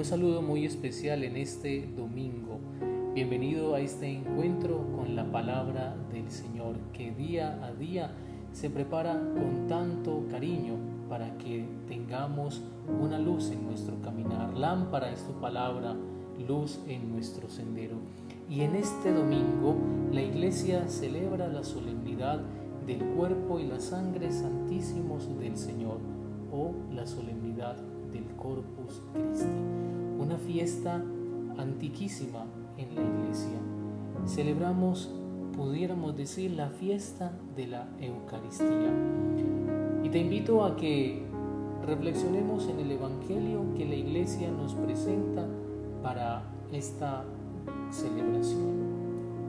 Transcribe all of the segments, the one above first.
Un saludo muy especial en este domingo. Bienvenido a este encuentro con la palabra del Señor que día a día se prepara con tanto cariño para que tengamos una luz en nuestro caminar. Lámpara es tu palabra, luz en nuestro sendero. Y en este domingo la iglesia celebra la solemnidad del cuerpo y la sangre santísimos del Señor o la solemnidad del Corpus Christi, una fiesta antiquísima en la iglesia. Celebramos, pudiéramos decir, la fiesta de la Eucaristía. Y te invito a que reflexionemos en el Evangelio que la iglesia nos presenta para esta celebración.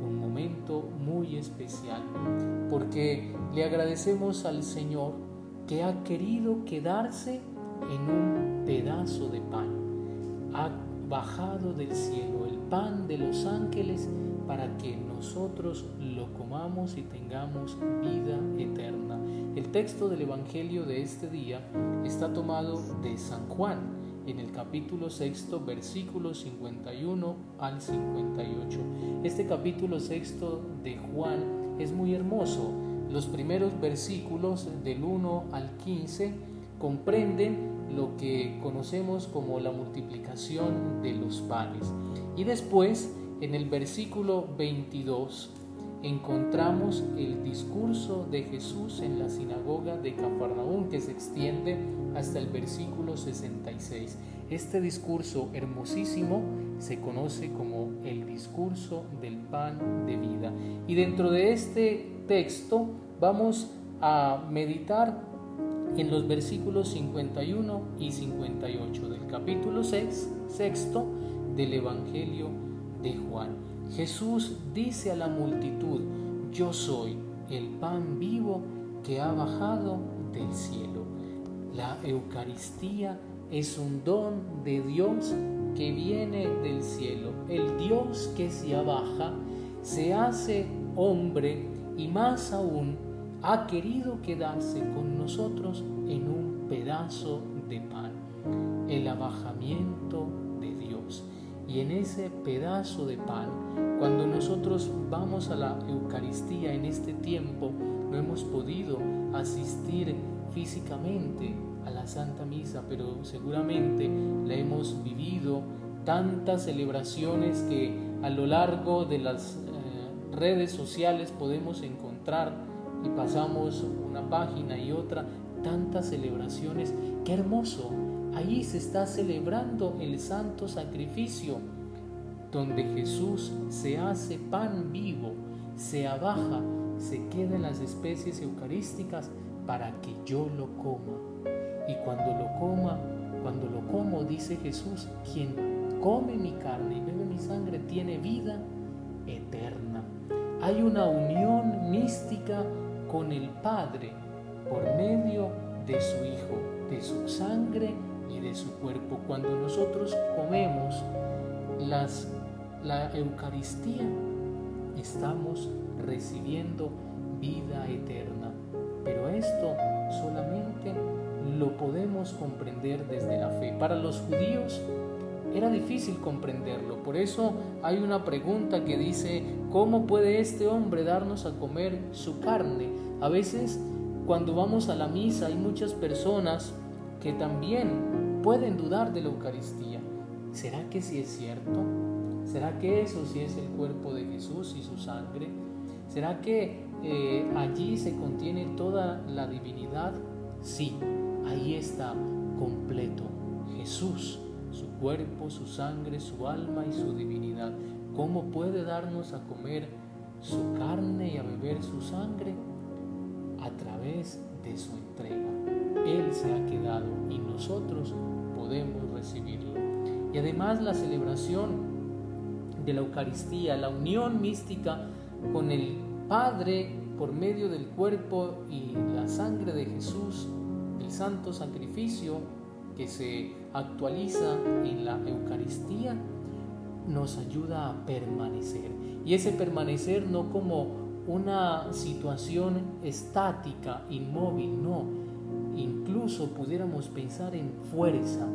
Un momento muy especial porque le agradecemos al Señor que ha querido quedarse en un pedazo de pan. Ha bajado del cielo el pan de los ángeles para que nosotros lo comamos y tengamos vida eterna. El texto del Evangelio de este día está tomado de San Juan en el capítulo sexto, versículos 51 al 58. Este capítulo sexto de Juan es muy hermoso. Los primeros versículos del 1 al 15 comprenden lo que conocemos como la multiplicación de los panes. Y después, en el versículo 22, encontramos el discurso de Jesús en la sinagoga de Cafarnaún que se extiende hasta el versículo 66. Este discurso hermosísimo se conoce como el discurso del pan de vida. Y dentro de este texto vamos a meditar en los versículos 51 y 58 del capítulo 6, sexto del Evangelio de Juan. Jesús dice a la multitud, yo soy el pan vivo que ha bajado del cielo. La Eucaristía es un don de Dios que viene del cielo. El Dios que se abaja se hace hombre y más aún ha querido quedarse con nosotros en un pedazo de pan, el abajamiento de Dios. Y en ese pedazo de pan, cuando nosotros vamos a la Eucaristía en este tiempo, no hemos podido asistir físicamente a la Santa Misa, pero seguramente la hemos vivido tantas celebraciones que a lo largo de las eh, redes sociales podemos encontrar y pasamos una página y otra, tantas celebraciones. Qué hermoso. Ahí se está celebrando el santo sacrificio, donde Jesús se hace pan vivo, se abaja, se queda en las especies eucarísticas para que yo lo coma. Y cuando lo coma, cuando lo como, dice Jesús, quien come mi carne y bebe mi sangre tiene vida eterna. Hay una unión mística con el Padre por medio de su Hijo, de su sangre y de su cuerpo. Cuando nosotros comemos la Eucaristía, estamos recibiendo vida eterna. Pero esto solamente lo podemos comprender desde la fe. Para los judíos era difícil comprenderlo. Por eso hay una pregunta que dice, ¿cómo puede este hombre darnos a comer su carne? A veces cuando vamos a la misa hay muchas personas que también pueden dudar de la Eucaristía. ¿Será que sí es cierto? ¿Será que eso sí es el cuerpo de Jesús y su sangre? ¿Será que eh, allí se contiene toda la divinidad? Sí, ahí está completo Jesús su cuerpo, su sangre, su alma y su divinidad. ¿Cómo puede darnos a comer su carne y a beber su sangre? Través de su entrega. Él se ha quedado y nosotros podemos recibirlo. Y además la celebración de la Eucaristía, la unión mística con el Padre por medio del cuerpo y la sangre de Jesús, el santo sacrificio que se actualiza en la Eucaristía nos ayuda a permanecer. Y ese permanecer no como una situación estática, inmóvil, no. Incluso pudiéramos pensar en fuerza,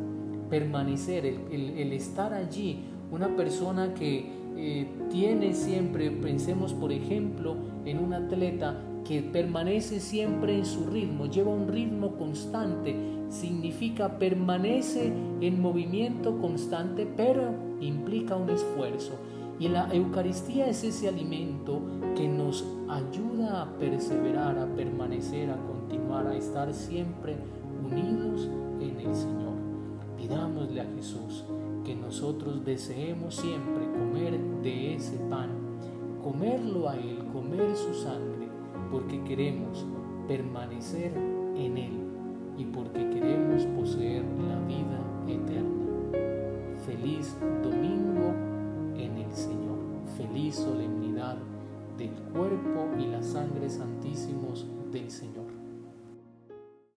permanecer, el, estar allí, una persona que eh, tiene siempre, pensemos por ejemplo en un atleta que permanece siempre en su ritmo, lleva un ritmo constante, significa permanece en movimiento constante, pero implica un esfuerzo. Y la Eucaristía es ese alimento que nos ayuda a perseverar, a permanecer, a continuar, a estar siempre unidos en el Señor. Pidámosle a Jesús que nosotros deseemos siempre comer de ese pan, comerlo a Él, comer su sangre, porque queremos permanecer en Él y porque queremos poseer la vida eterna. Feliz y solemnidad del cuerpo y la sangre santísimos del Señor.